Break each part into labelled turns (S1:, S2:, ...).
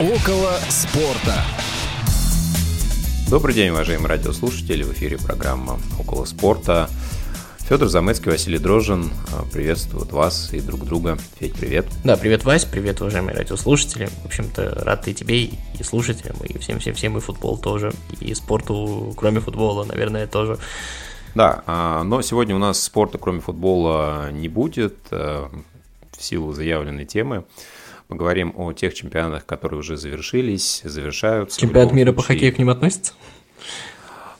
S1: Около спорта.
S2: Добрый день, уважаемые радиослушатели. В эфире программа «Около спорта». Федор Замыцкий, Василий Дрожин приветствуют вас и друг друга. Федь, привет.
S3: Да, привет, Вась, привет, уважаемые радиослушатели. В общем-то, рад и тебе, и слушателям, и всем-всем-всем, и футбол тоже, и спорту, кроме футбола, наверное, тоже.
S2: Да, а, но сегодня у нас спорта, кроме футбола, не будет э, в силу заявленной темы. Поговорим о тех чемпионатах, которые уже завершились, завершаются.
S3: Чемпионат мира по хоккею к ним относится?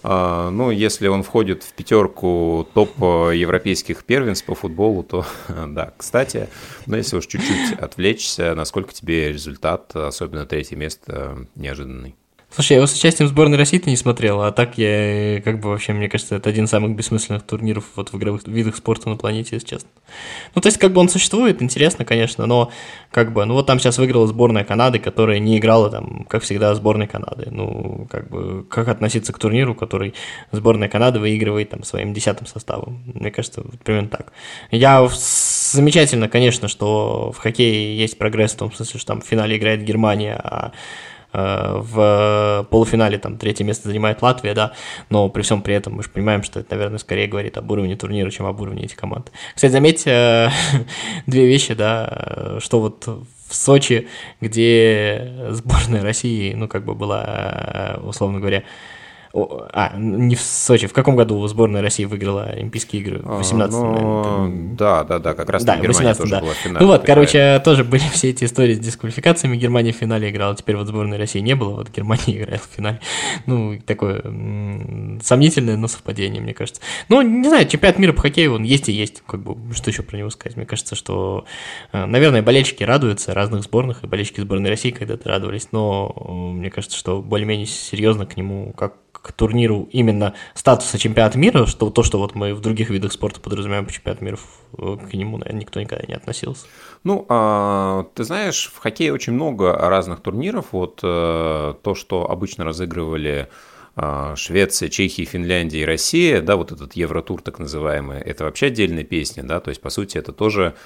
S2: А, ну, если он входит в пятерку топ европейских первенств по футболу, то да, кстати, но если уж чуть-чуть отвлечься, насколько тебе результат, особенно третье место, неожиданный?
S3: Слушай, я его с участием сборной России-то не смотрел, а так я, как бы, вообще, мне кажется, это один из самых бессмысленных турниров вот в игровых видах спорта на планете, если честно. Ну, то есть, как бы он существует, интересно, конечно, но, как бы, ну, вот там сейчас выиграла сборная Канады, которая не играла, там, как всегда, сборной Канады. Ну, как бы, как относиться к турниру, который сборная Канады выигрывает, там, своим десятым составом? Мне кажется, вот примерно так. Я замечательно, конечно, что в хоккее есть прогресс в том смысле, что там в финале играет Германия, а Э, в полуфинале там третье место занимает Латвия, да, но при всем при этом мы же понимаем, что это, наверное, скорее говорит об уровне турнира, чем об уровне этих команд. Кстати, заметьте э, две вещи, да, что вот в Сочи, где сборная России, ну, как бы была, э, условно говоря, а, не в Сочи. В каком году сборная России выиграла Олимпийские игры? В 18 а,
S2: ну, Да, да, да, как раз да, Германия 18 тоже
S3: да.
S2: была в финале.
S3: Ну вот, короче, тоже были все эти истории с дисквалификациями. Германия в финале играла, теперь вот сборной России не было, вот Германия играет в финале. Ну, такое сомнительное, но совпадение, мне кажется. Ну, не знаю, чемпионат мира по хоккею, он есть и есть, как бы, что еще про него сказать? Мне кажется, что, э, наверное, болельщики радуются разных сборных, и болельщики сборной России когда-то радовались, но мне кажется, что более-менее серьезно к нему, как к турниру именно статуса чемпионата мира, что то, что вот мы в других видах спорта подразумеваем по чемпионату мира, к нему, наверное, никто никогда не относился.
S2: Ну, а, ты знаешь, в хоккее очень много разных турниров. Вот а, то, что обычно разыгрывали а, Швеция, Чехия, Финляндия и Россия, да, вот этот Евротур так называемый, это вообще отдельная песня, да, то есть, по сути, это тоже Э,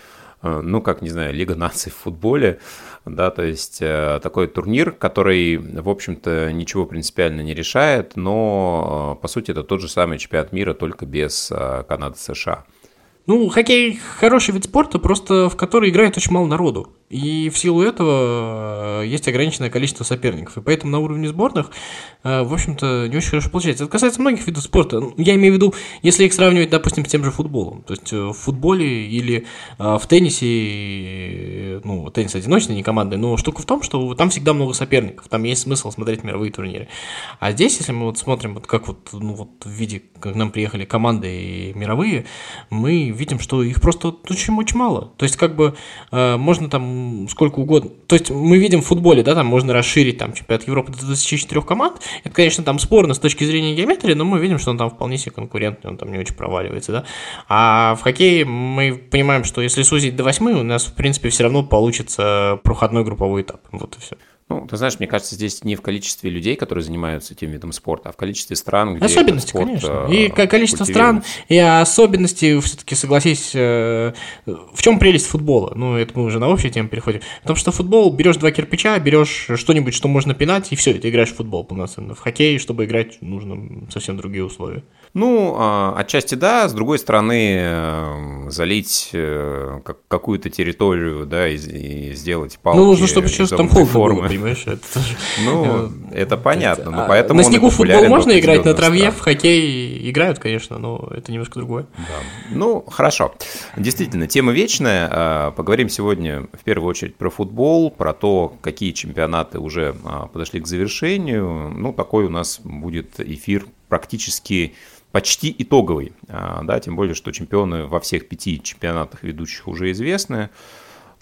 S2: ну, как, не знаю, Лига наций в футболе, да, то есть э, такой турнир, который, в общем-то, ничего принципиально не решает, но, э, по сути, это тот же самый чемпионат мира, только без Канады-США.
S3: Ну, хоккей хороший вид спорта, просто в который играет очень мало народу. И в силу этого э, есть ограниченное количество соперников. И поэтому на уровне сборных, э, в общем-то, не очень хорошо получается. Это касается многих видов спорта. Я имею в виду, если их сравнивать, допустим, с тем же футболом. То есть э, в футболе или в теннисе, ну, теннис одиночный, не командный, но штука в том, что там всегда много соперников. Там есть смысл смотреть мировые турниры. А здесь, если мы вот смотрим, вот как вот, ну, вот в виде, как нам приехали команды мировые, мы видим, что их просто очень-очень мало. То есть, как бы, можно там сколько угодно. То есть мы видим в футболе, да, там можно расширить там чемпионат Европы до 24 команд. Это, конечно, там спорно с точки зрения геометрии, но мы видим, что он там вполне себе конкурентный, он там не очень проваливается, да. А в хоккее мы понимаем, что если сузить до 8, у нас, в принципе, все равно получится проходной групповой этап. Вот и все.
S2: Ну, ты знаешь, мне кажется, здесь не в количестве людей, которые занимаются этим видом спорта, а в количестве стран,
S3: где Особенности, спорт, конечно. И количество стран, и особенности, все-таки согласись, э, в чем прелесть футбола? Ну, это мы уже на общую тему переходим. Потому что футбол, берешь два кирпича, берешь что-нибудь, что можно пинать, и все, ты играешь в футбол полноценно. В хоккей, чтобы играть, нужно совсем другие условия.
S2: Ну, а, отчасти да, с другой стороны, э, залить э, какую-то территорию, да, и, и сделать палки.
S3: Ну, нужно, чтобы сейчас там холодно формы. было, понимаешь? Это
S2: Ну, э, это понятно, но а, поэтому
S3: На снегу футбол можно играть, на траве в хоккей играют, конечно, но это немножко другое.
S2: Да. Ну, хорошо. Действительно, тема вечная. Поговорим сегодня в первую очередь про футбол, про то, какие чемпионаты уже подошли к завершению. Ну, такой у нас будет эфир практически почти итоговый, а, да, тем более, что чемпионы во всех пяти чемпионатах ведущих уже известны.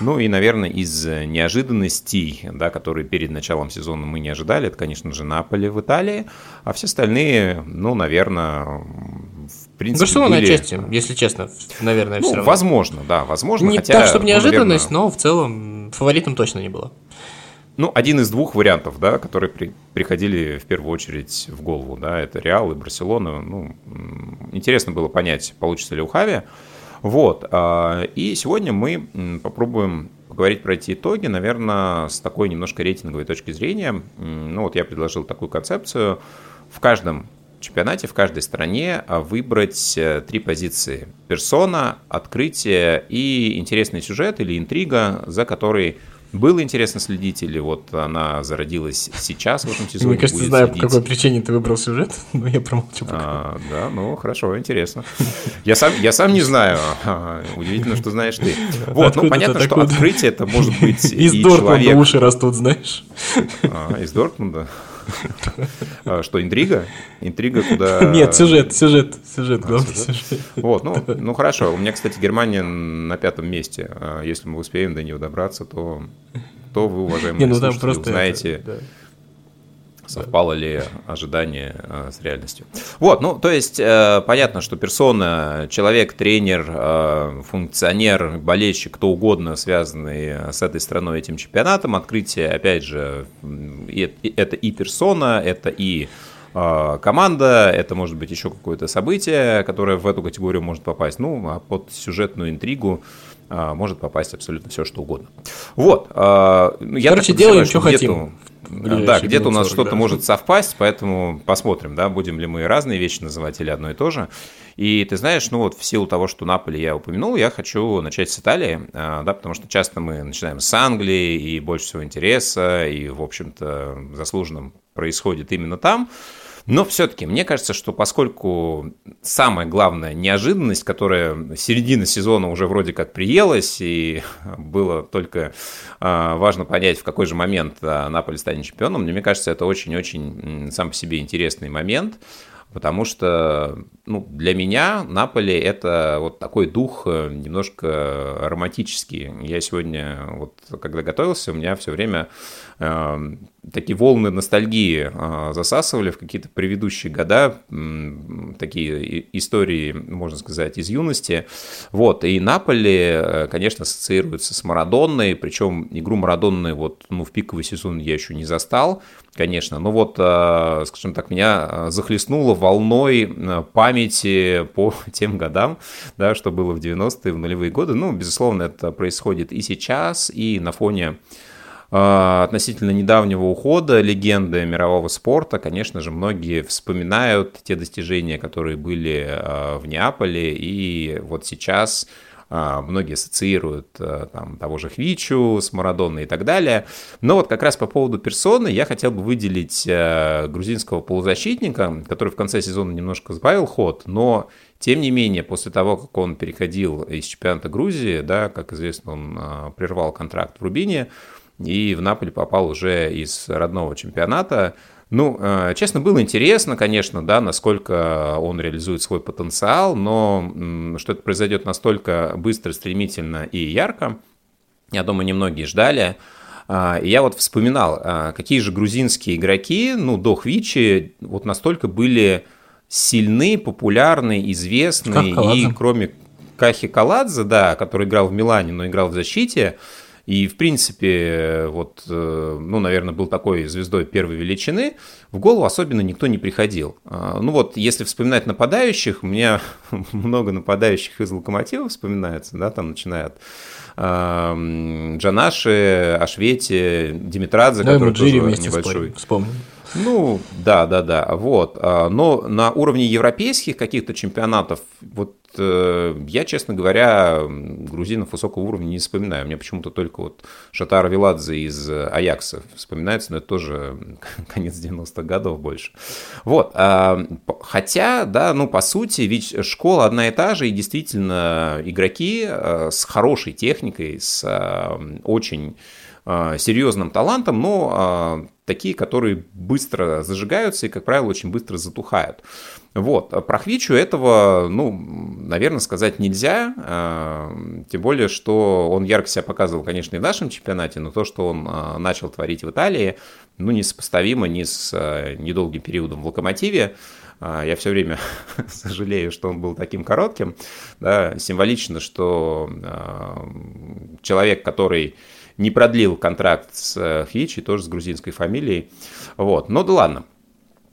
S2: Ну и, наверное, из неожиданностей, да, которые перед началом сезона мы не ожидали, это, конечно же, Наполе в Италии, а все остальные, ну, наверное, в принципе,
S3: Барселона были... отчасти, если честно, наверное,
S2: ну,
S3: все равно.
S2: возможно, да, возможно.
S3: Не хотя, так, чтобы неожиданность, ну, наверное... но в целом фаворитом точно не было.
S2: Ну, один из двух вариантов, да, которые при, приходили в первую очередь в голову, да, это Реал и Барселона. Ну, интересно было понять, получится ли у Хави. Вот, а, и сегодня мы попробуем поговорить про эти итоги, наверное, с такой немножко рейтинговой точки зрения. Ну вот я предложил такую концепцию. В каждом чемпионате, в каждой стране а, выбрать э, три позиции. Персона, открытие и интересный сюжет или интрига, за которой было интересно следить, или вот она зародилась сейчас в этом сезоне?
S3: Мне кажется, знаю, следить. по какой причине ты выбрал сюжет, но я промолчу пока.
S2: А, да, ну хорошо, интересно. Я сам, я сам не знаю. Удивительно, что знаешь ты. Вот, откуда ну понятно, что откуда? открытие это может быть
S3: Из Дортмунда человек... уши растут, знаешь.
S2: А, из Дортмунда? А, что, интрига? Интрига куда...
S3: Нет, сюжет, сюжет, сюжет, главный сюжет.
S2: Вот, ну, ну хорошо. У меня, кстати, Германия на пятом месте. А, если мы успеем до нее добраться, то, то вы, уважаемые ну, просто узнаете... Это, да совпало ли ожидание э, с реальностью. Вот, ну, то есть, э, понятно, что персона, человек, тренер, э, функционер, болельщик, кто угодно, связанный с этой страной, этим чемпионатом, открытие, опять же, это и персона, это и команда, это может быть еще какое-то событие, которое в эту категорию может попасть, ну, а под сюжетную интригу может попасть абсолютно все, что угодно. Вот.
S3: Ну, я Короче, делаем, что хотим.
S2: Да, где-то у нас что-то да. может совпасть, поэтому посмотрим, да, будем ли мы разные вещи называть или одно и то же. И ты знаешь, ну вот в силу того, что Наполи я упомянул, я хочу начать с Италии, а, да, потому что часто мы начинаем с Англии, и больше всего интереса, и, в общем-то, заслуженным происходит именно там. Но все-таки мне кажется, что поскольку самая главная неожиданность, которая середина сезона уже вроде как приелась, и было только а, важно понять, в какой же момент а, Наполе станет чемпионом, мне кажется, это очень-очень сам по себе интересный момент потому что ну, для меня Наполе это вот такой дух э, немножко романтический. Я сегодня, вот когда готовился, у меня все время такие волны ностальгии э, засасывали в какие-то предыдущие года, такие истории, можно сказать, из юности. Вот, и Наполе, э, конечно, ассоциируется с Марадонной, причем игру Марадонны вот, ну, в пиковый сезон я еще не застал, конечно. Но вот, э, скажем так, меня захлестнуло волной памяти по тем годам, да, что было в 90-е, в нулевые годы. Ну, безусловно, это происходит и сейчас, и на фоне относительно недавнего ухода легенды мирового спорта, конечно же, многие вспоминают те достижения, которые были в Неаполе, и вот сейчас а, многие ассоциируют там, того же Хвичу с Марадоной и так далее. Но вот как раз по поводу персоны я хотел бы выделить грузинского полузащитника, который в конце сезона немножко сбавил ход, но тем не менее, после того, как он переходил из чемпионата Грузии, да, как известно, он прервал контракт в Рубине и в Наполе попал уже из родного чемпионата, ну, э, честно, было интересно, конечно, да, насколько он реализует свой потенциал, но что это произойдет настолько быстро, стремительно и ярко, я думаю, немногие ждали. А, и я вот вспоминал, а, какие же грузинские игроки, ну, до Хвичи, вот настолько были сильны, популярны, известны, и кроме Кахи Каладзе, да, который играл в Милане, но играл в защите, и, в принципе, вот, э, ну, наверное, был такой звездой первой величины, в голову особенно никто не приходил. А, ну вот, если вспоминать нападающих, у меня много нападающих из Локомотива вспоминается, да, там начиная от Джанаши, Ашвети, Димитрадзе, да, который тоже небольшой.
S3: Вспомнил.
S2: Ну, да, да, да, вот. А, но на уровне европейских каких-то чемпионатов, вот Э, я, честно говоря, грузинов высокого уровня не вспоминаю. Мне почему-то только вот Шатар Виладзе из Аякса вспоминается, но это тоже конец 90-х годов больше. Вот. А, хотя, да, ну, по сути, ведь школа одна и та же, и действительно игроки э, с хорошей техникой, с э, очень серьезным талантом, но такие, которые быстро зажигаются и, как правило, очень быстро затухают. Вот. Про Хвичу этого, ну, наверное, сказать нельзя, а, тем более, что он ярко себя показывал, конечно, и в нашем чемпионате, но то, что он начал творить в Италии, ну, несопоставимо ни с недолгим периодом в «Локомотиве», я все время сожалею, что он был таким коротким. Да, символично, что человек, который не продлил контракт с Хвичи, тоже с грузинской фамилией. Вот. Но да ладно.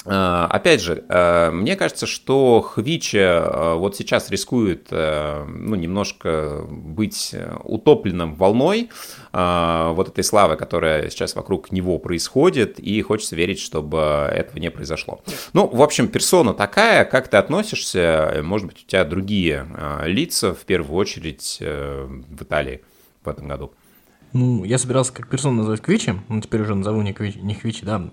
S2: Э, опять же, э, мне кажется, что Хвича э, вот сейчас рискует ну, немножко быть утопленным волной вот этой славы, которая сейчас вокруг него происходит, и хочется верить, чтобы этого не произошло. Ну, в общем, персона такая, как ты относишься, может быть, у тебя другие лица, в первую очередь, в Италии в этом году.
S3: Ну, я собирался как персону назвать Квичи, ну, теперь уже назову не Квичи, не Квичи да,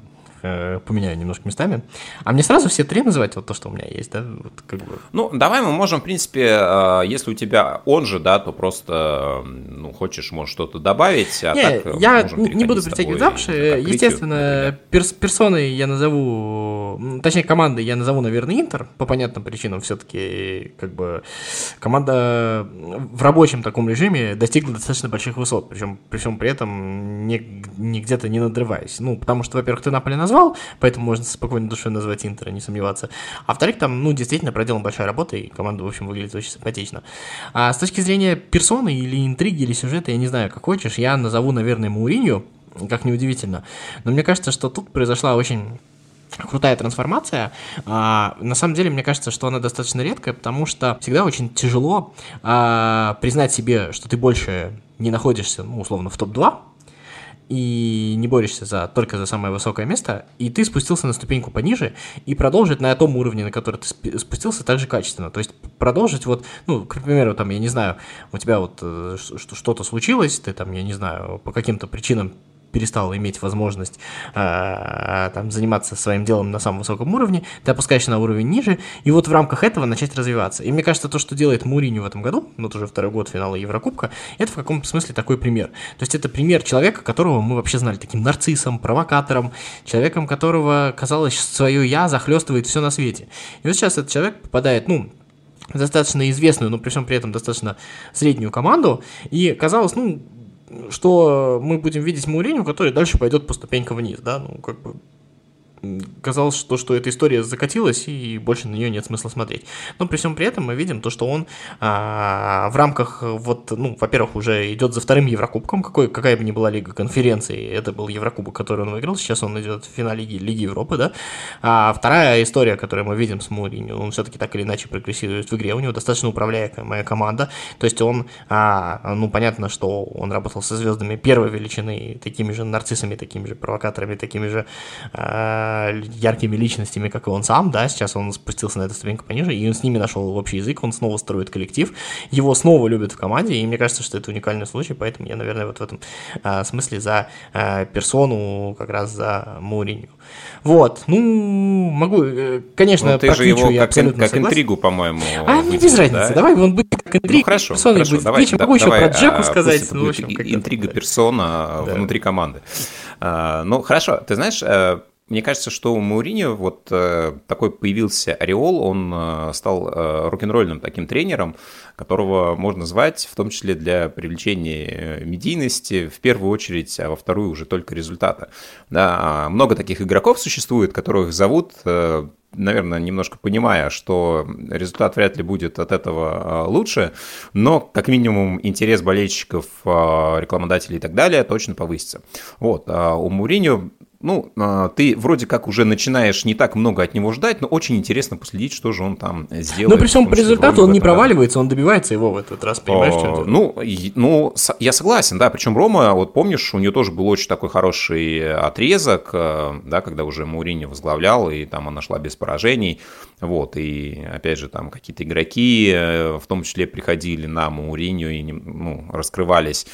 S3: э, поменяю немножко местами. А мне сразу все три называть, вот то, что у меня есть, да? Вот,
S2: как бы. Ну, давай мы можем, в принципе, э, если у тебя он же, да, то просто, ну, хочешь, можешь что-то добавить, а
S3: не, так я не буду притягивать за уши. Естественно, перс персоной я назову, точнее, командой я назову, наверное, Интер, по понятным причинам все-таки, как бы, команда в рабочем таком режиме достигла достаточно больших высот, причем при всем при этом не, не где-то не надрываясь. Ну, потому что, во-первых, ты Наполе назвал, поэтому можно спокойно душой назвать Интер, не сомневаться. А во-вторых, там, ну, действительно проделана большая работа, и команда, в общем, выглядит очень симпатично. А с точки зрения персоны или интриги, или сюжета, я не знаю, как хочешь, я назову, наверное, Мауринью, как неудивительно. Но мне кажется, что тут произошла очень крутая трансформация. А, на самом деле, мне кажется, что она достаточно редкая, потому что всегда очень тяжело а, признать себе, что ты больше не находишься, ну, условно, в топ-2, и не борешься за, только за самое высокое место, и ты спустился на ступеньку пониже, и продолжить на том уровне, на который ты спустился, так же качественно. То есть продолжить вот, ну, к примеру, там, я не знаю, у тебя вот э, что-то случилось, ты там, я не знаю, по каким-то причинам перестал иметь возможность э, там, заниматься своим делом на самом высоком уровне, ты опускаешься на уровень ниже, и вот в рамках этого начать развиваться. И мне кажется, то, что делает Мурини в этом году, вот уже второй год финала Еврокубка, это в каком-то смысле такой пример. То есть это пример человека, которого мы вообще знали таким нарциссом, провокатором, человеком, которого, казалось, свое «я» захлестывает все на свете. И вот сейчас этот человек попадает, ну, достаточно известную, но при всем при этом достаточно среднюю команду, и казалось, ну, что мы будем видеть Мауриню, который дальше пойдет по ступенькам вниз, да, ну, как бы казалось, что, что эта история закатилась и больше на нее нет смысла смотреть. Но при всем при этом мы видим то, что он а, в рамках, вот, ну, во-первых, уже идет за вторым Еврокубком, какой, какая бы ни была лига конференции, это был Еврокубок, который он выиграл, сейчас он идет в финале Лиги, Лиги Европы, да. А вторая история, которую мы видим с Мурини, он все-таки так или иначе прогрессирует в игре, у него достаточно управляемая команда, то есть он, а, ну, понятно, что он работал со звездами первой величины, такими же нарциссами, такими же провокаторами, такими же а, яркими личностями, как и он сам, да, сейчас он спустился на эту ступеньку пониже, и он с ними нашел общий язык, он снова строит коллектив, его снова любят в команде, и мне кажется, что это уникальный случай, поэтому я, наверное, вот в этом а, смысле за а, персону, как раз за Муриню. Вот, ну, могу, э, конечно,
S2: ну, ты же его как, как интригу, по-моему,
S3: А, мне без разницы, да? давай он будет как интрига,
S2: ну, хорошо, персоной хорошо, будет. Давай,
S3: Вечером да, могу давай, еще про Джеку а, сказать.
S2: Ну, в общем, интрига персона да. внутри команды. А, ну, хорошо, ты знаешь, э, мне кажется, что у Мауриньо вот э, такой появился ореол, он э, стал э, рок-н-ролльным таким тренером, которого можно звать в том числе для привлечения э, медийности, в первую очередь, а во вторую уже только результата. Да, а много таких игроков существует, которых зовут э, наверное, немножко понимая, что результат вряд ли будет от этого э, лучше, но как минимум интерес болельщиков, рекламодателей и так далее точно повысится. Вот. А у Муриньо ну, а, ты вроде как уже начинаешь не так много от него ждать, но очень интересно последить, что же он там сделает.
S3: Но при всем по результату он не проваливается, он добивается его в этот раз, понимаешь,
S2: а, что Ну, ну, я согласен, да, причем Рома, вот помнишь, у нее тоже был очень такой хороший отрезок, э, да, когда уже Маурини возглавлял, и там она шла без поражений, вот, и опять же там какие-то игроки, э, в том числе приходили на Мауриню и ну, раскрывались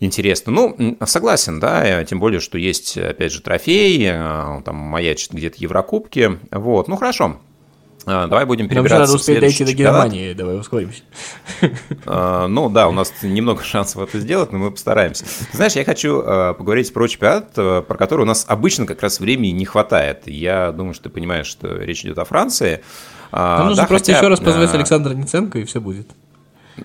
S2: интересно. Ну, согласен, да, тем более, что есть, опять же, трофей, э, там маячит где-то Еврокубки, вот, ну, хорошо. Э, давай будем перебираться Нам
S3: надо успеть дойти до Германии, давай ускоримся.
S2: Э, ну да, у нас немного шансов это сделать, но мы постараемся. Знаешь, я хочу поговорить про чемпионат, про который у нас обычно как раз времени не хватает. Я думаю, что ты понимаешь, что речь идет о Франции.
S3: Нам нужно да, просто хотя, еще раз позвать Александра Ниценко, и все будет.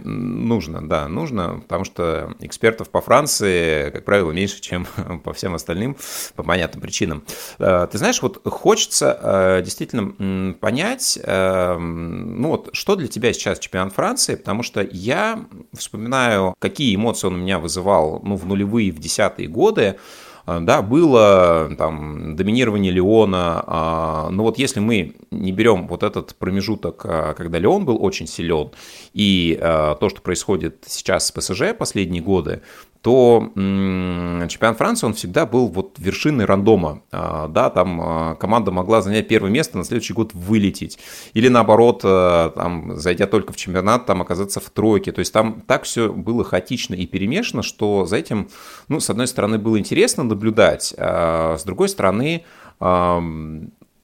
S2: Нужно, да, нужно, потому что экспертов по Франции, как правило, меньше, чем по всем остальным, по понятным причинам. Э, ты знаешь, вот хочется э, действительно понять, э, ну вот, что для тебя сейчас чемпионат Франции, потому что я вспоминаю, какие эмоции он у меня вызывал, ну, в нулевые, в десятые годы, Да, было там доминирование Леона, но вот если мы не берем вот этот промежуток, когда Леон был очень силен, и то, что происходит сейчас с ПСЖ последние годы, то чемпионат Франции, он всегда был вот вершиной рандома. А, да, там а, команда могла занять первое место, на следующий год вылететь. Или наоборот, а, там, зайдя только в чемпионат, там оказаться в тройке. То есть там так все было хаотично и перемешано, что за этим, ну, с одной стороны, было интересно наблюдать, а с другой стороны,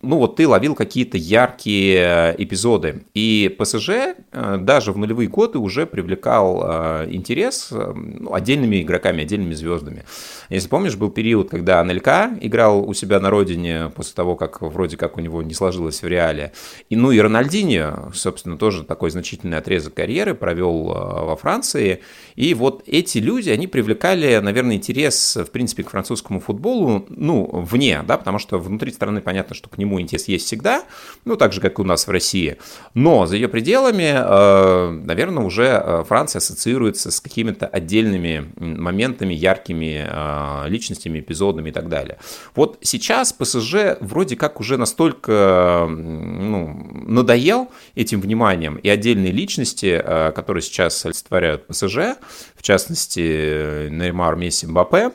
S2: ну вот ты ловил какие-то яркие эпизоды. И ПСЖ э, даже в нулевые годы уже привлекал э, интерес ну, отдельными игроками, отдельными звездами. Если помнишь, был период, когда Анелька играл у себя на родине после того, как вроде как у него не сложилось в реале. И, ну и Рональдинho, собственно, тоже такой значительный отрезок карьеры провел во Франции. И вот эти люди, они привлекали, наверное, интерес, в принципе, к французскому футболу, ну, вне, да, потому что внутри страны понятно, что к нему ему интерес есть всегда, ну, так же, как и у нас в России. Но за ее пределами, э, наверное, уже э, Франция ассоциируется с какими-то отдельными моментами, яркими э, личностями, эпизодами и так далее. Вот сейчас ПСЖ вроде как уже настолько ну, надоел этим вниманием, и отдельные личности, которые сейчас олицетворяют ПСЖ, в частности, Неймар, Месси, Мбаппе,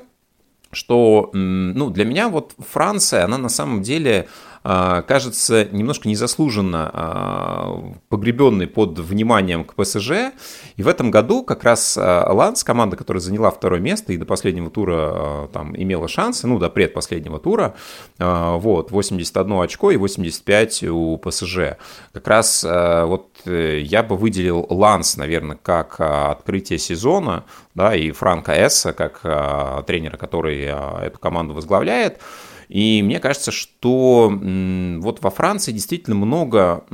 S2: что ну, для меня вот Франция, она на самом деле а, кажется немножко незаслуженно а, погребенный под вниманием к ПСЖ. И в этом году как раз а, Ланс, команда, которая заняла второе место и до последнего тура там имела шансы, ну, до предпоследнего тура, вот, 81 очко и 85 у ПСЖ. Как раз вот э, я бы выделил Ланс, наверное, как открытие сезона, да, и Франка Эсса, как тренера, который эту команду возглавляет. И мне кажется, что вот во Франции действительно много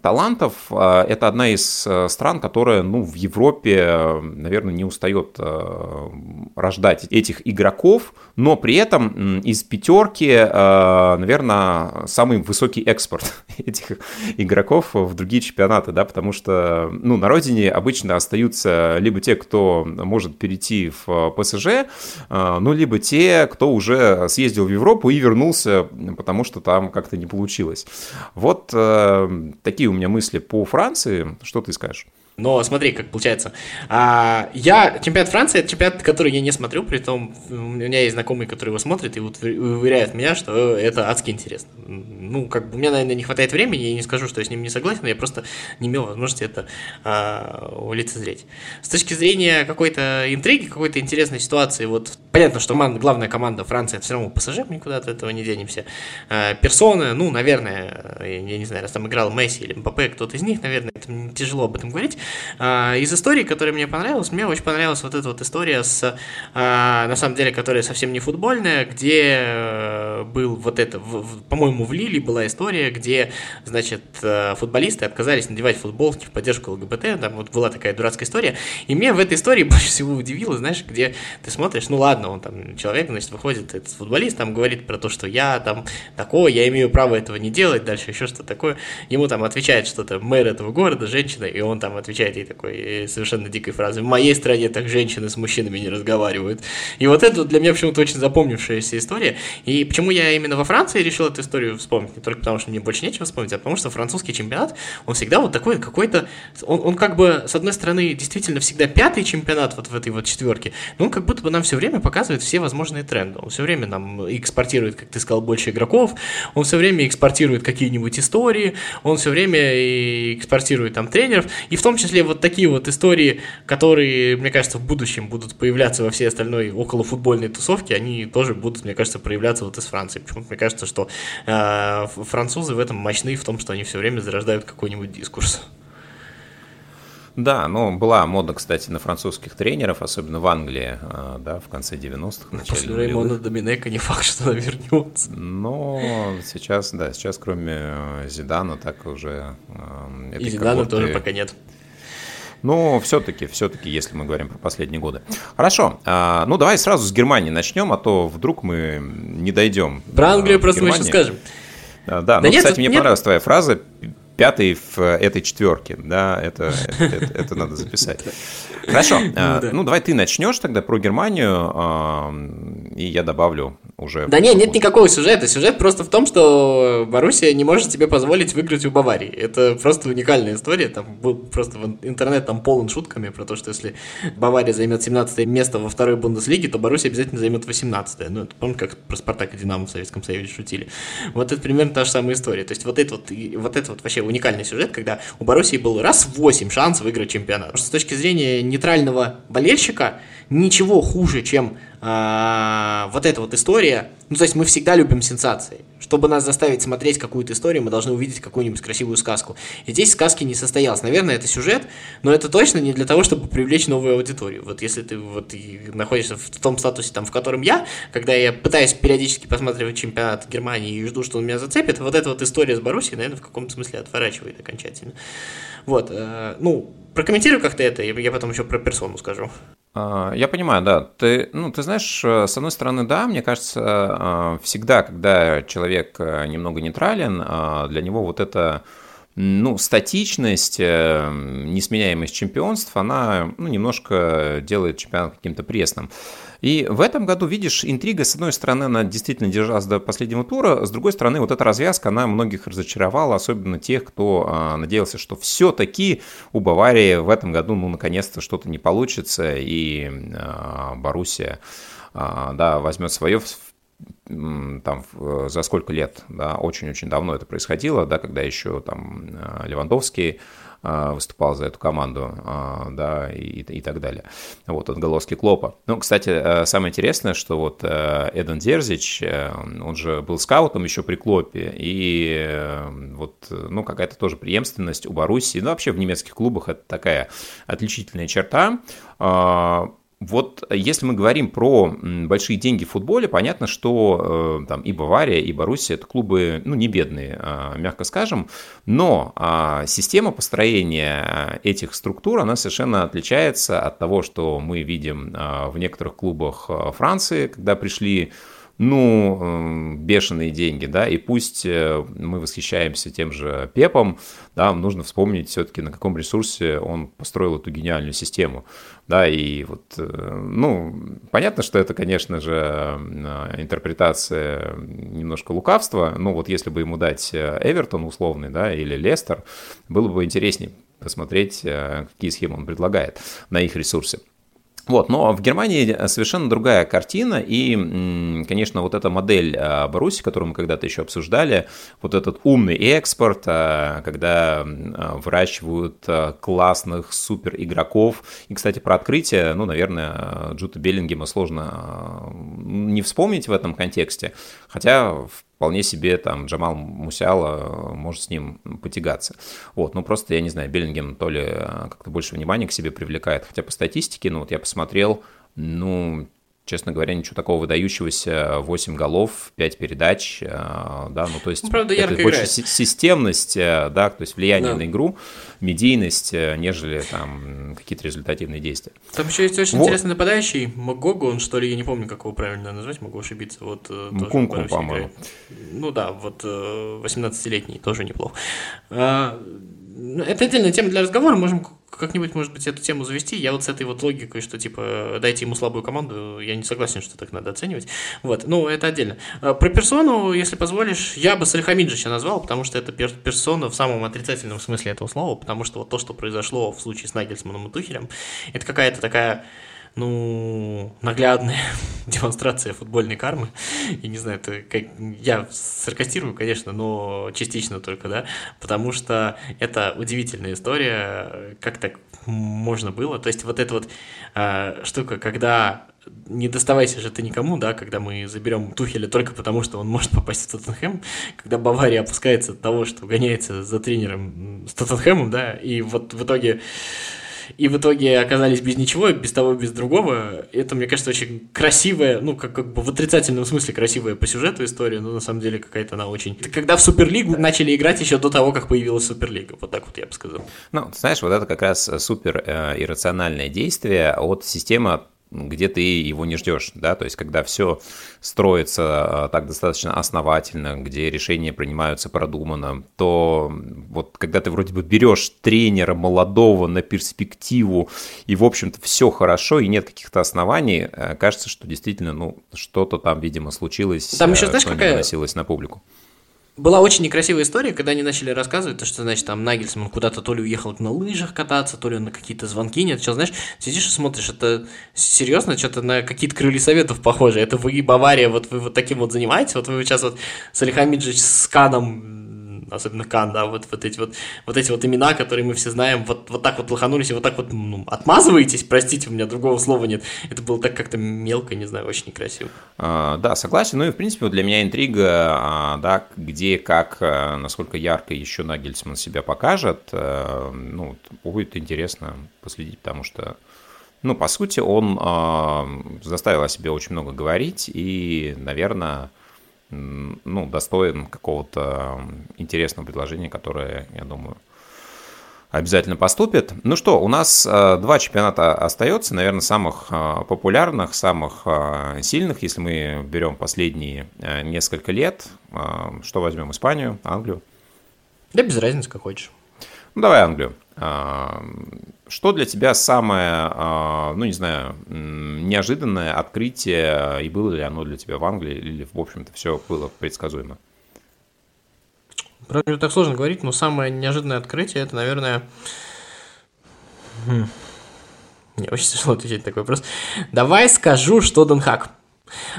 S2: талантов. А, это одна из э, стран, которая ну, в Европе, наверное, не устает э, рождать этих игроков, но при этом из пятерки, э, наверное, самый высокий экспорт этих игроков в другие чемпионаты, да, потому что ну, на родине обычно остаются либо те, кто может перейти в ПСЖ, ну, либо те, кто уже съездил в Европу и вернулся, потому что там как-то не получилось. Вот э, такие у меня мысли по Франции. Что ты скажешь?
S3: Но смотри, как получается. А, я чемпионат Франции, это чемпионат, который я не смотрю, при том у меня есть знакомые, которые его смотрят и уверяют меня, что это адски интересно. Ну, как бы у меня, наверное, не хватает времени, я не скажу, что я с ним не согласен, я просто не имел возможности это а, лицезреть. С точки зрения какой-то интриги, какой-то интересной ситуации, вот понятно, что команда, главная команда Франции, это все равно пассажир, мы никуда от этого не денемся. А, персоны, ну, наверное, я не знаю, раз там играл Месси или МПП, кто-то из них, наверное, это тяжело об этом говорить. А, из истории, которая мне понравилась, мне очень понравилась вот эта вот история с, а, на самом деле, которая совсем не футбольная, где э, был вот это, по-моему, в Лиле была история, где, значит, э, футболисты отказались надевать футболки в поддержку ЛГБТ, там вот была такая дурацкая история, и мне в этой истории больше всего удивило, знаешь, где ты смотришь, ну ладно, он там, человек, значит, выходит, этот футболист, там говорит про то, что я там такой, я имею право этого не делать, дальше еще что-то такое, ему там отвечает что-то мэр этого города, женщина, и он там отвечает ей такой э, совершенно дикой фразой. В моей стране так женщины с мужчинами не разговаривают. И вот это для меня почему-то очень запомнившаяся история. И почему я именно во Франции решил эту историю вспомнить? Не только потому, что мне больше нечего вспомнить, а потому что французский чемпионат, он всегда вот такой какой-то... Он, он как бы, с одной стороны, действительно всегда пятый чемпионат вот в этой вот четверке, но он как будто бы нам все время показывает все возможные тренды. Он все время нам экспортирует, как ты сказал, больше игроков, он все время экспортирует какие-нибудь истории, он все время экспортирует там тренеров, и в том числе вот такие вот истории, которые, мне кажется, в будущем будут появляться во всей остальной около футбольной тусовке, они тоже будут, мне кажется, проявляться вот из Франции. Почему-то мне кажется, что э, французы в этом мощны в том, что они все время зарождают какой-нибудь дискурс.
S2: Да, ну, была мода, кстати, на французских тренеров, особенно в Англии, а, да, в конце 90-х,
S3: начале После Реймона Доминека не факт, что она вернется.
S2: Но сейчас, да, сейчас кроме э, Зидана так уже...
S3: Э, И Зидана когорты... тоже пока нет.
S2: Но все-таки, все-таки, если мы говорим про последние годы. Хорошо, а, ну давай сразу с Германии начнем, а то вдруг мы не дойдем.
S3: Про Англию просто мы еще скажем.
S2: Да, да, ну, нет, кстати, мне нет. понравилась твоя фраза пятый в этой четверке, да, это, это, это, надо записать. Хорошо, ну, а, да. ну давай ты начнешь тогда про Германию, и я добавлю уже.
S3: Да нет, нет никакого сюжета. Сюжет просто в том, что Боруссия не может себе позволить выиграть у Баварии. Это просто уникальная история. Там был просто интернет там полон шутками про то, что если Бавария займет 17 место во второй Бундеслиге, то Боруссия обязательно займет 18 -е. Ну, это помню, как про Спартак и Динамо в Советском Союзе шутили. Вот это примерно та же самая история. То есть вот это вот, вот это вот вообще уникальный сюжет, когда у Боруссии был раз в 8 шанс выиграть чемпионат. Потому с точки зрения нейтрального болельщика, ничего хуже, чем э, вот эта вот история. Ну, то есть мы всегда любим сенсации. Чтобы нас заставить смотреть какую-то историю, мы должны увидеть какую-нибудь красивую сказку. И здесь сказки не состоялось. Наверное, это сюжет, но это точно не для того, чтобы привлечь новую аудиторию. Вот если ты вот находишься в том статусе, там, в котором я, когда я пытаюсь периодически посматривать чемпионат Германии и жду, что он меня зацепит, вот эта вот история с Боруссией, наверное, в каком-то смысле отворачивает окончательно. Вот, э, ну, прокомментирую как-то это, я потом еще про персону скажу.
S2: А, я понимаю, да. Ты, ну, ты знаешь, э, с одной стороны, да, мне кажется, э, всегда, когда человек э, немного нейтрален, для него вот это ну, статичность, несменяемость чемпионств, она ну, немножко делает чемпионат каким-то пресным. И в этом году, видишь, интрига, с одной стороны, она действительно держалась до последнего тура, с другой стороны, вот эта развязка, она многих разочаровала, особенно тех, кто а, надеялся, что все-таки у Баварии в этом году, ну, наконец-то что-то не получится, и а, Боруссия, а, да, возьмет свое там за сколько лет, да, очень-очень давно это происходило, да, когда еще там Левандовский а, выступал за эту команду, да, и, и так далее. Вот, отголоски Клопа. Ну, кстати, э, самое интересное, что вот э, Эден Дерзич, э, он же был скаутом еще при Клопе, и вот, ну, какая-то тоже преемственность у Боруссии, ну, вообще в немецких клубах это такая отличительная черта, вот если мы говорим про большие деньги в футболе, понятно, что э, там и Бавария, и Боруссия – это клубы, ну, не бедные, э, мягко скажем, но э, система построения этих структур, она совершенно отличается от того, что мы видим э, в некоторых клубах э, Франции, когда пришли ну, эм, бешеные деньги, да, и пусть э, мы восхищаемся тем же Пепом, да, нужно вспомнить все-таки, на каком ресурсе он построил эту гениальную систему, да, и вот, э, ну, понятно, что это, конечно же, э, интерпретация немножко лукавства, но вот если бы ему дать Эвертон условный, да, или Лестер, было бы интереснее посмотреть, какие схемы он предлагает на их ресурсе. Вот, но в Германии совершенно другая картина, и, конечно, вот эта модель а, Баруси, которую мы когда-то еще обсуждали, вот этот умный экспорт, а, когда выращивают классных супер игроков, и, кстати, про открытие, ну, наверное, Джута Беллингема сложно не вспомнить в этом контексте, хотя в вполне себе там Джамал Мусиала может с ним потягаться. Вот, ну просто, я не знаю, Беллингем то ли э, как-то больше внимания к себе привлекает, хотя по статистике, ну вот я посмотрел, ну, честно говоря, ничего такого выдающегося. 8 голов, 5 передач, э, да, ну то есть правда, это больше играет. системность, э, да, то есть влияние да. на игру, медийность, э, нежели там какие-то результативные действия.
S3: Там еще есть очень вот. интересный нападающий, Магогу, он что ли, я не помню, как его правильно назвать, могу ошибиться. Вот,
S2: Кунку, по-моему.
S3: Ну да, вот 18-летний, тоже неплохо. Ну, это отдельная тема для разговора, можем как-нибудь, может быть, эту тему завести. Я вот с этой вот логикой, что, типа, дайте ему слабую команду, я не согласен, что так надо оценивать. Вот, ну, это отдельно. А, про персону, если позволишь, я бы Салихамиджича назвал, потому что это пер персона в самом отрицательном смысле этого слова, потому что вот то, что произошло в случае с Нагельсманом и Тухелем, это какая-то такая ну, наглядная демонстрация футбольной кармы. Я не знаю, это как... я саркастирую, конечно, но частично только, да, потому что это удивительная история, как так можно было. То есть вот эта вот э, штука, когда не доставайся же ты никому, да, когда мы заберем Тухеля только потому, что он может попасть в Тоттенхэм, когда Бавария опускается от того, что гоняется за тренером с Тоттенхэмом, да, и вот в итоге и в итоге оказались без ничего, без того, без другого. Это, мне кажется, очень красивая, ну, как, как бы в отрицательном смысле красивая по сюжету история, но на самом деле какая-то она очень... Когда в Суперлигу начали играть еще до того, как появилась Суперлига, вот так вот я бы сказал.
S2: Ну, знаешь, вот это как раз супер э, иррациональное действие от системы где ты его не ждешь, да, то есть когда все строится а, так достаточно основательно, где решения принимаются продуманно, то вот когда ты вроде бы берешь тренера молодого на перспективу, и, в общем-то, все хорошо, и нет каких-то оснований, э, кажется, что действительно, ну, что-то там, видимо, случилось,
S3: там еще, знаешь,
S2: что
S3: какая...
S2: не выносилось на публику.
S3: Была очень некрасивая история, когда они начали рассказывать, то, что, значит, там Нагельсман куда-то то ли уехал на лыжах кататься, то ли на какие-то звонки, нет, сейчас, знаешь, сидишь и смотришь, это серьезно, что-то на какие-то крылья советов похоже, это вы, Бавария, вот вы вот таким вот занимаетесь, вот вы сейчас вот с Алихамиджич с Каном особенно Кан, да, вот, вот эти вот, вот эти вот имена, которые мы все знаем, вот, вот так вот лоханулись и вот так вот ну, отмазываетесь, простите, у меня другого слова нет. Это было так как-то мелко, не знаю, очень некрасиво.
S2: А, да, согласен. Ну и, в принципе, для меня интрига, а, да, где, как, а, насколько ярко еще Нагельсман себя покажет, а, ну, будет интересно последить, потому что ну, по сути, он э, заставил о себе очень много говорить, и, наверное, ну, достоин какого-то интересного предложения, которое, я думаю, обязательно поступит. Ну что, у нас э, два чемпионата остается, наверное, самых э, популярных, самых э, сильных, если мы берем последние несколько лет. Что возьмем? Испанию, Англию?
S3: Да без разницы, как хочешь.
S2: Ну, давай Англию. Что для тебя самое, а, ну не знаю, неожиданное открытие, и было ли оно для тебя в Англии, или, в общем-то, все было предсказуемо?
S3: Правда, так сложно говорить, но самое неожиданное открытие, это, наверное... Хм. Не, очень тяжело отвечать на такой вопрос. Давай скажу, что Денхак.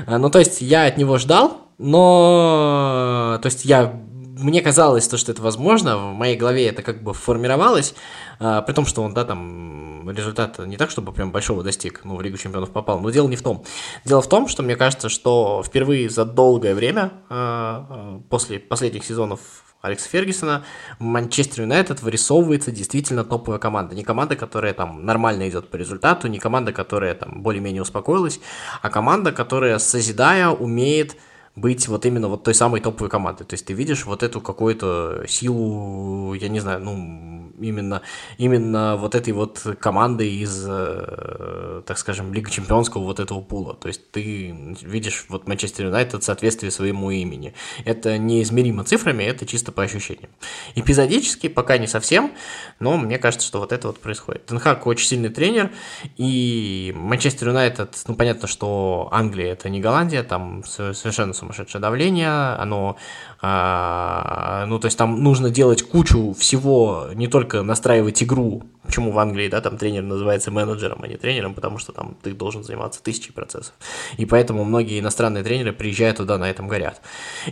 S3: А, ну, то есть, я от него ждал, но... То есть, я мне казалось, то, что это возможно, в моей голове это как бы формировалось, а, при том, что он, да, там, результат не так, чтобы прям большого достиг, ну, в Лигу Чемпионов попал, но дело не в том. Дело в том, что мне кажется, что впервые за долгое время, а, а, после последних сезонов Алекса Фергюсона, Манчестер Юнайтед вырисовывается действительно топовая команда. Не команда, которая там нормально идет по результату, не команда, которая там более-менее успокоилась, а команда, которая, созидая, умеет быть вот именно вот той самой топовой командой. То есть ты видишь вот эту какую-то силу, я не знаю, ну, именно, именно вот этой вот команды из, э, так скажем, Лиги Чемпионского вот этого пула. То есть ты видишь вот Манчестер Юнайтед в соответствии своему имени. Это неизмеримо цифрами, это чисто по ощущениям. Эпизодически пока не совсем, но мне кажется, что вот это вот происходит. Тенхак очень сильный тренер, и Манчестер Юнайтед, ну, понятно, что Англия это не Голландия, там совершенно сумасшедшее давление, оно, а, ну, то есть там нужно делать кучу всего, не только настраивать игру, почему в Англии, да, там тренер называется менеджером, а не тренером, потому что там ты должен заниматься тысячей процессов. И поэтому многие иностранные тренеры приезжают туда, на этом горят.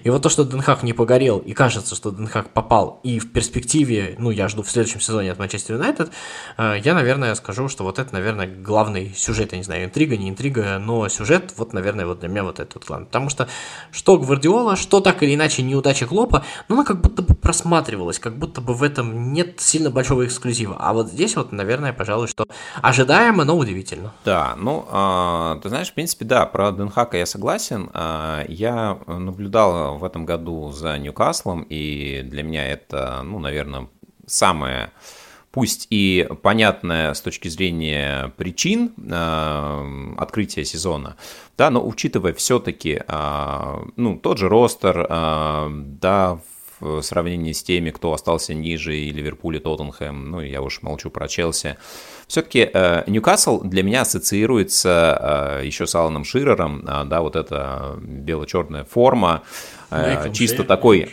S3: И вот то, что Денхак не погорел, и кажется, что Денхак попал, и в перспективе, ну, я жду в следующем сезоне от Манчестер Юнайтед, а, я, наверное, скажу, что вот это, наверное, главный сюжет, я не знаю, интрига, не интрига, но сюжет, вот, наверное, вот для меня вот этот главный. Потому что что Гвардиола, что так или иначе неудача Клопа, ну, она как будто бы просматривалась, как будто бы в этом нет сильно большого эксклюзива. А вот здесь вот, наверное, пожалуй, что ожидаемо, но удивительно.
S2: Да, ну, э, ты знаешь, в принципе, да, про Денхака я согласен. Э, я наблюдал в этом году за Ньюкаслом, и для меня это, ну, наверное, самое пусть и понятное с точки зрения причин э, открытия сезона, да, но учитывая все-таки, э, ну, тот же ростер, э, да, в сравнении с теми, кто остался ниже, и Ливерпуль, и Тоттенхэм, ну, я уж молчу про Челси, все-таки э, Ньюкасл для меня ассоциируется э, еще с Аланом Ширером, э, да, вот эта бело-черная форма, чисто такой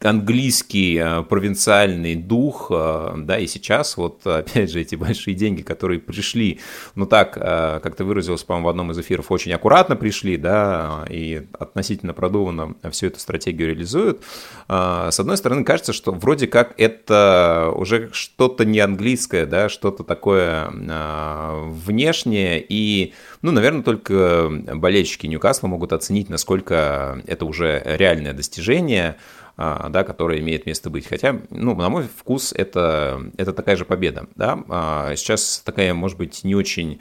S2: английский э, провинциальный дух, э, да, и сейчас вот, опять же, эти большие деньги, которые пришли, ну так, э, как ты выразился, по-моему, в одном из эфиров, очень аккуратно пришли, да, и относительно продуманно всю эту стратегию реализуют. С одной стороны, кажется, что вроде как это уже что-то не английское, да, что-то такое внешнее, и, ну, наверное, только болельщики Ньюкасла могут оценить, насколько это уже реальное достижение, а, да, которая имеет место быть. Хотя, ну, на мой вкус, это, это такая же победа. Да? А, сейчас такая, может быть, не очень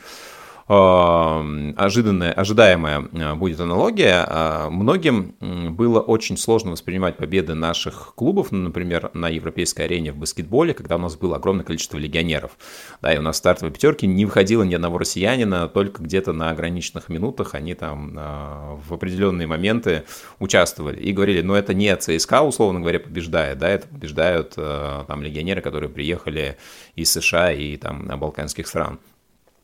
S2: ожиданная, ожидаемая будет аналогия. Многим было очень сложно воспринимать победы наших клубов, ну, например, на европейской арене в баскетболе, когда у нас было огромное количество легионеров. Да, и у нас в стартовой пятерке не выходило ни одного россиянина, только где-то на ограниченных минутах они там в определенные моменты участвовали и говорили, ну это не ЦСКА, условно говоря, побеждает, да, это побеждают там легионеры, которые приехали из США и там балканских стран.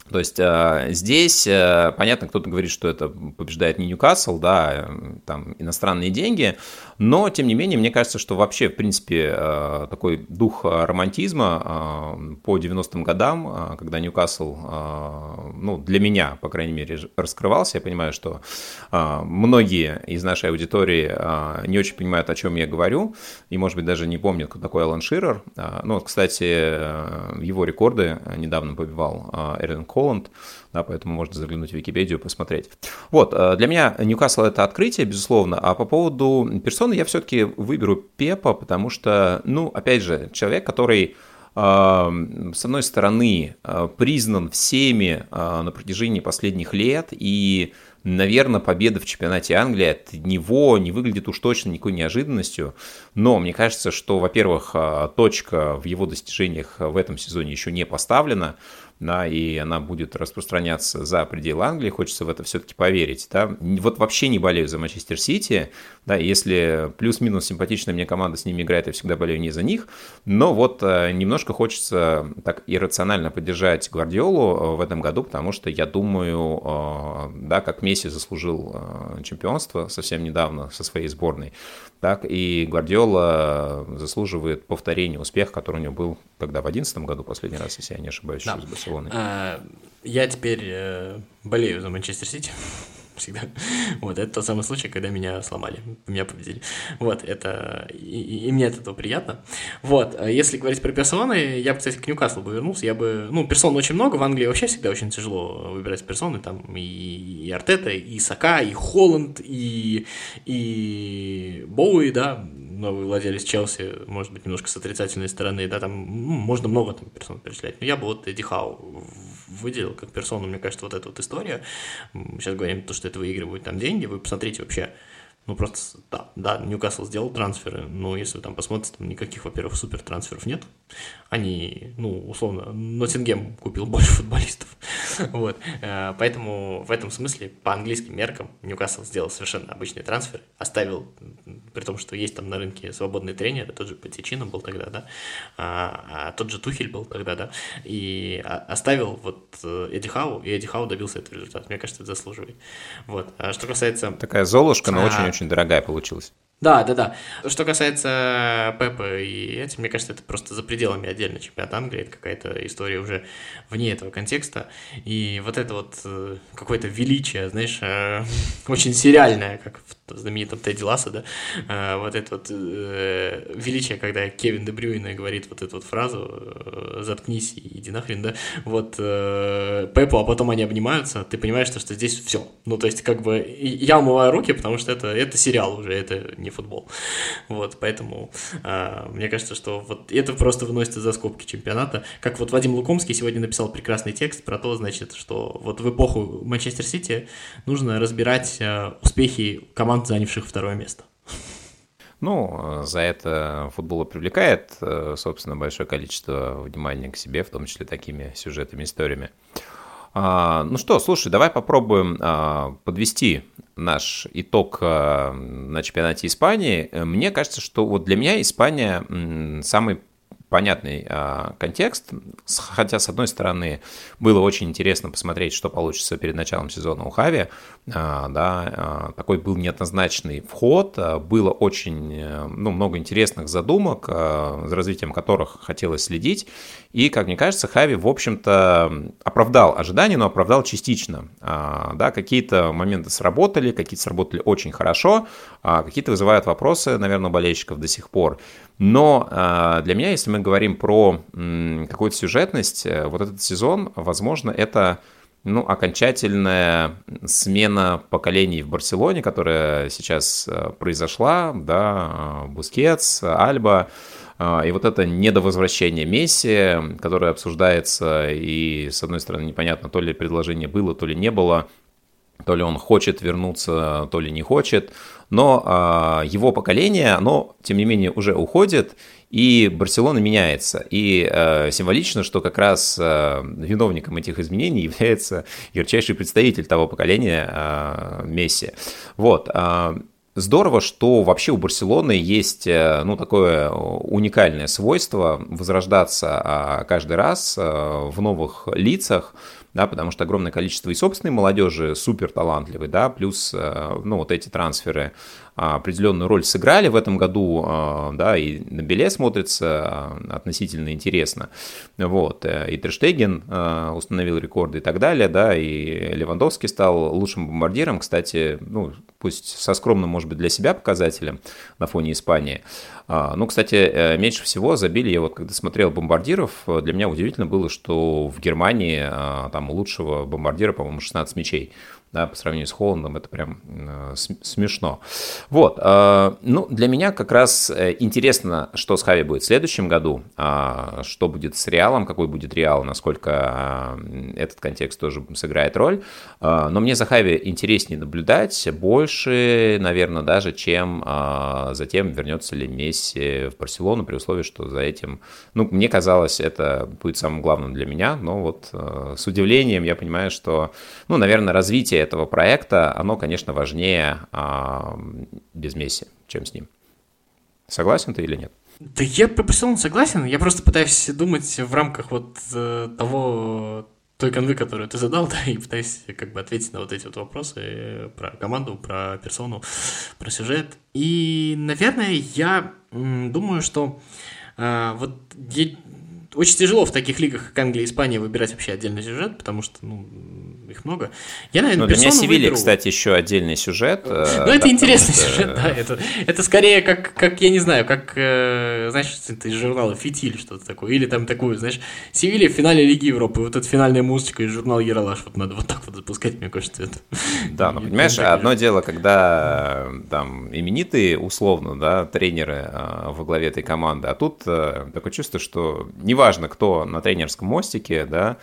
S2: То есть э, здесь, э, понятно, кто-то говорит, что это побеждает не Ньюкасл, да, там иностранные деньги, но, тем не менее, мне кажется, что вообще, в принципе, э, такой дух романтизма по 90-м годам, когда Ньюкасл, ну, для меня, по крайней мере, раскрывался, я понимаю, что многие из нашей аудитории не очень понимают, о чем я говорю, и, может быть, даже не помнят, кто такой Алан Ширер. Ну, кстати, его рекорды недавно побивал Эрин Холланд, да, поэтому можно заглянуть в Википедию, посмотреть. Вот, э, для меня Ньюкасл это открытие, безусловно, а по поводу персоны я все-таки выберу Пепа, потому что, ну, опять же, человек, который э, с одной стороны, э, признан всеми на протяжении последних лет, и, наверное, победа в чемпионате Англии от него не выглядит уж точно никакой неожиданностью, но мне кажется, что, во-первых, точка в его достижениях в этом сезоне еще не поставлена, да, и она будет распространяться за пределы Англии, хочется в это все-таки поверить, да. Вот вообще не болею за Манчестер Сити, да, если плюс-минус симпатичная мне команда с ними играет, я всегда болею не за них, но вот э, немножко хочется так иррационально поддержать Гвардиолу э, в этом году, потому что я думаю, э, да, как Месси заслужил чемпионство совсем недавно со своей сборной, так и Гвардиола заслуживает повторения успеха, который у него был тогда в 2011 году последний раз, если я не ошибаюсь, да. с Барселоной. А,
S3: я теперь болею за Манчестер Сити всегда. Вот, это тот самый случай, когда меня сломали, меня победили. Вот, это... И, и мне от этого приятно. Вот, а если говорить про персоны, я бы, кстати, к Ньюкаслу бы вернулся, я бы... Ну, персон очень много, в Англии вообще всегда очень тяжело выбирать персоны, там и, и Артета, и Сака, и Холланд, и, и Боуи, да, новый владелец Челси, может быть, немножко с отрицательной стороны, да, там ну, можно много там персон перечислять. Но я бы вот Эдди Хау выделил как персону, мне кажется, вот эта вот история. Сейчас говорим то, что это выигрывают там деньги, вы посмотрите вообще, ну, просто, да, да, Ньюкасл сделал трансферы, но если вы там посмотрите, там никаких, во-первых, супер трансферов нет. Они, ну, условно, Ноттингем купил больше футболистов. вот. Э, поэтому в этом смысле, по английским меркам, Ньюкасл сделал совершенно обычный трансфер, оставил, при том, что есть там на рынке свободный тренер, тот же Патичино был тогда, да, а, а тот же Тухель был тогда, да, и оставил вот э, Эдди Хау, и Эдди Хау добился этого результата. Мне кажется, это заслуживает. Вот. А что касается...
S2: Такая золушка, но а, очень очень дорогая получилась.
S3: Да, да, да. Что касается Пепа и этим, мне кажется, это просто за пределами отдельно чемпионат Англии, это какая-то история уже вне этого контекста. И вот это вот э, какое-то величие, знаешь, э, очень сериальное, как в знаменитом Тедди Ласса, да, э, вот это вот величие, когда Кевин Дебрюйна говорит вот эту вот фразу «заткнись и иди нахрен», да, вот Пепу, а потом они обнимаются, ты понимаешь, что, что здесь все. Ну, то есть, как бы, я умываю руки, потому что это, это сериал уже, это не футбол. Вот, поэтому э, мне кажется, что вот это просто выносится за скобки чемпионата. Как вот Вадим Лукомский сегодня написал прекрасный текст про то, значит, что вот в эпоху Манчестер Сити нужно разбирать э, успехи команд, занявших второе место.
S2: Ну, за это футбол привлекает, э, собственно, большое количество внимания к себе, в том числе такими сюжетами, историями. А, ну что, слушай, давай попробуем а, подвести наш итог а, на чемпионате Испании. Мне кажется, что вот для меня Испания самый понятный а, контекст, хотя, с одной стороны, было очень интересно посмотреть, что получится перед началом сезона у Хави, а, да, а, такой был неоднозначный вход, а, было очень э, ну, много интересных задумок, а, за развитием которых хотелось следить, и, как мне кажется, Хави, в общем-то, оправдал ожидания, но оправдал частично, а, да, какие-то моменты сработали, какие-то сработали очень хорошо, а какие-то вызывают вопросы, наверное, у болельщиков до сих пор, но а, для меня, если мы говорим про какую-то сюжетность, э, вот этот сезон, возможно, это ну, окончательная смена поколений в Барселоне, которая сейчас э, произошла, да, Бускетс, Альба, И вот это недовозвращение Месси, которое обсуждается, и, с одной стороны, непонятно, то ли предложение было, то ли не было, то ли он хочет вернуться, то ли не хочет, но а, его поколение, оно, тем не менее, уже уходит, и Барселона меняется. И э, символично, что как раз э, виновником этих изменений является ярчайший представитель того поколения э, Месси. Вот. Э, Здорово, что вообще у Барселоны есть ну, такое уникальное свойство возрождаться каждый раз в новых лицах, да, потому что огромное количество и собственной молодежи супер талантливой, да, плюс, ну, вот эти трансферы определенную роль сыграли в этом году, а, да, и на Беле смотрится а, относительно интересно, вот, э, и Терштеген установил рекорды и так далее, да, и Левандовский стал лучшим бомбардиром, кстати, ну, пусть со скромным, может быть, для себя показателем на фоне Испании, ну, кстати, э, меньше всего забили, я вот когда смотрел бомбардиров, для меня удивительно было, что в Германии там у лучшего бомбардира, по-моему, 16 мячей, да, по сравнению с Холландом, это прям э, смешно. Вот, э, ну, для меня как раз э, интересно, что с Хави будет в следующем году, э, что будет с Реалом, какой будет Реал, насколько э, этот контекст тоже сыграет роль, э, но мне за Хави интереснее наблюдать больше, наверное, даже, чем э, за тем, вернется ли Месси в Барселону, при условии, что за этим, ну, мне казалось, это будет самым главным для меня, но вот с удивлением я понимаю, что, ну, наверное, развитие этого проекта, оно, конечно, важнее а, без Месси, чем с ним. Согласен ты или нет?
S3: Да я по Барселону согласен, я просто пытаюсь думать в рамках вот э, того, той конвы, которую ты задал, да, и пытаюсь как бы ответить на вот эти вот вопросы про команду, про персону, про сюжет. И, наверное, я думаю, что э, вот я, очень тяжело в таких лигах, как Англия и Испания, выбирать вообще отдельный сюжет, потому что, ну, их много.
S2: Я, наверное, ну, для меня Севилья, выберу... кстати, еще отдельный сюжет.
S3: Э, ну, это интересный что... сюжет, да. Это, это скорее как, как, я не знаю, как, э, знаешь, это из журнала «Фитиль» что-то такое. Или там такую, знаешь, Севилья в финале Лиги Европы. Вот эта финальная музычка из журнала «Ералаш». Вот надо вот так вот запускать, мне кажется, это.
S2: Да, ну, понимаешь, одно дело, когда там именитые, условно, да, тренеры э, во главе этой команды, а тут такое чувство, что неважно, кто на тренерском мостике, да,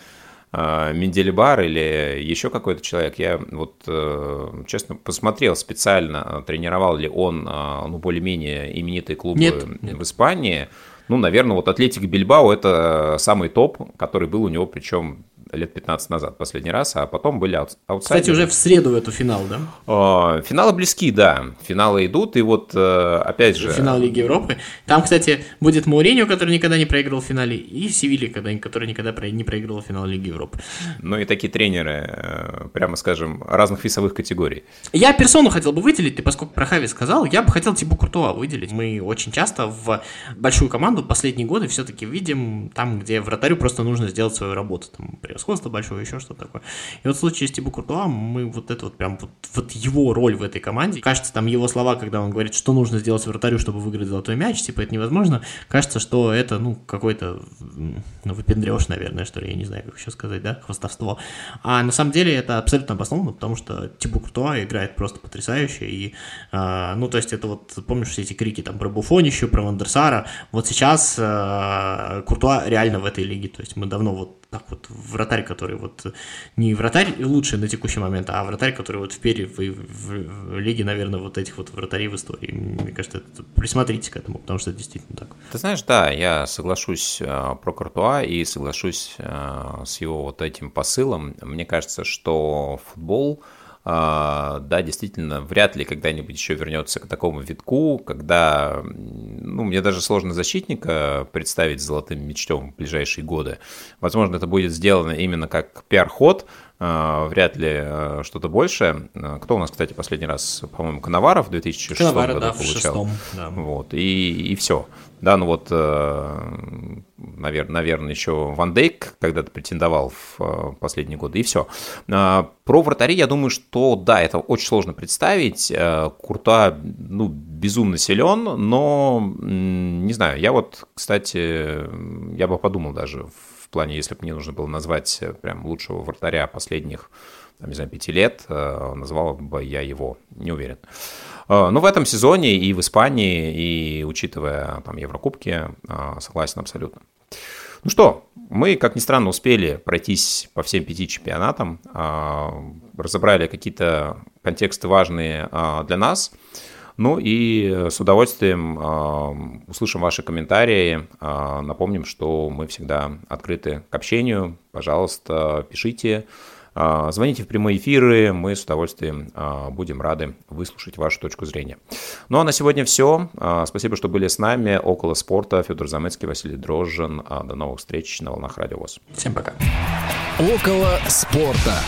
S2: а, Менделебар или еще какой-то человек. Я вот, э, честно, посмотрел специально, тренировал ли он а, ну, более-менее именитые клубы нет, нет. в Испании. Ну, наверное, вот Атлетик Бильбао – это самый топ, который был у него, причем лет 15 назад последний раз, а потом были аутсайдеры.
S3: Кстати, уже в среду эту финал, да?
S2: А, финалы близки, да. Финалы идут, и вот э, опять же...
S3: Финал Лиги Европы. Там, кстати, будет Мауриньо, который никогда не проиграл в финале, и Севилья, который никогда не проиграл в финал Лиги Европы.
S2: Ну и такие тренеры, э, прямо скажем, разных весовых категорий.
S3: Я персону хотел бы выделить, ты поскольку про Хави сказал, я бы хотел Тибу Куртуа выделить. Мы очень часто в большую команду последние годы все-таки видим там, где вратарю просто нужно сделать свою работу. Там превосходство большое, еще что-то такое. И вот в случае с Тибу Куртуа мы вот это вот прям вот, вот его роль в этой команде, кажется, там его слова, когда он говорит, что нужно сделать вратарю, чтобы выиграть золотой мяч, типа это невозможно, кажется, что это, ну, какой-то, ну, выпендреж, наверное, что ли, я не знаю, как еще сказать, да, хвастовство. А на самом деле это абсолютно обосновано, потому что Тибу Куртуа играет просто потрясающе, и, э, ну, то есть это вот, помнишь все эти крики там про Буфонищу, про Вандерсара, вот сейчас э, Куртуа реально в этой лиге, то есть мы давно вот так вот вратарь, который вот не вратарь лучший на текущий момент, а вратарь, который вот вперед в, в, в лиге, наверное, вот этих вот вратарей в истории. Мне кажется, это, присмотритесь к этому, потому что это действительно так.
S2: Ты знаешь, да, я соглашусь э, про Картуа и соглашусь э, с его вот этим посылом. Мне кажется, что футбол а, да, действительно, вряд ли когда-нибудь еще вернется к такому витку, когда, ну, мне даже сложно защитника представить золотым мечтом в ближайшие годы. Возможно, это будет сделано именно как пиар-ход, а, вряд ли а, что-то больше. Кто у нас, кстати, последний раз, по-моему, Коноваров в 2006 Коновара, году да, получал. В шестом, да. Вот, и, и все. Да, ну вот, наверное, э, наверное еще Ван Дейк когда-то претендовал в э, последние годы, и все. Про вратарей я думаю, что да, это очень сложно представить. Э, Курта, ну, безумно силен, но, не знаю, я вот, кстати, я бы подумал даже в плане, если бы мне нужно было назвать прям лучшего вратаря последних, там, не знаю, пяти лет, назвал бы я его, не уверен. Но в этом сезоне и в Испании, и учитывая там Еврокубки, согласен абсолютно. Ну что, мы, как ни странно, успели пройтись по всем пяти чемпионатам, разобрали какие-то контексты важные для нас. Ну и с удовольствием услышим ваши комментарии. Напомним, что мы всегда открыты к общению. Пожалуйста, пишите. Звоните в прямые эфиры, мы с удовольствием будем рады выслушать вашу точку зрения. Ну а на сегодня все. Спасибо, что были с нами. Около спорта. Федор Замыцкий, Василий Дрожжин. До новых встреч на волнах Радио ВОЗ.
S3: Всем пока.
S1: Около спорта.